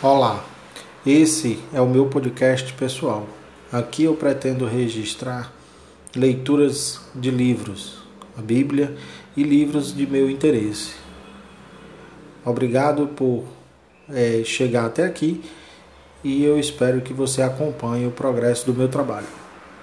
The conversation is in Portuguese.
Olá, esse é o meu podcast pessoal. Aqui eu pretendo registrar leituras de livros, a Bíblia e livros de meu interesse. Obrigado por é, chegar até aqui e eu espero que você acompanhe o progresso do meu trabalho.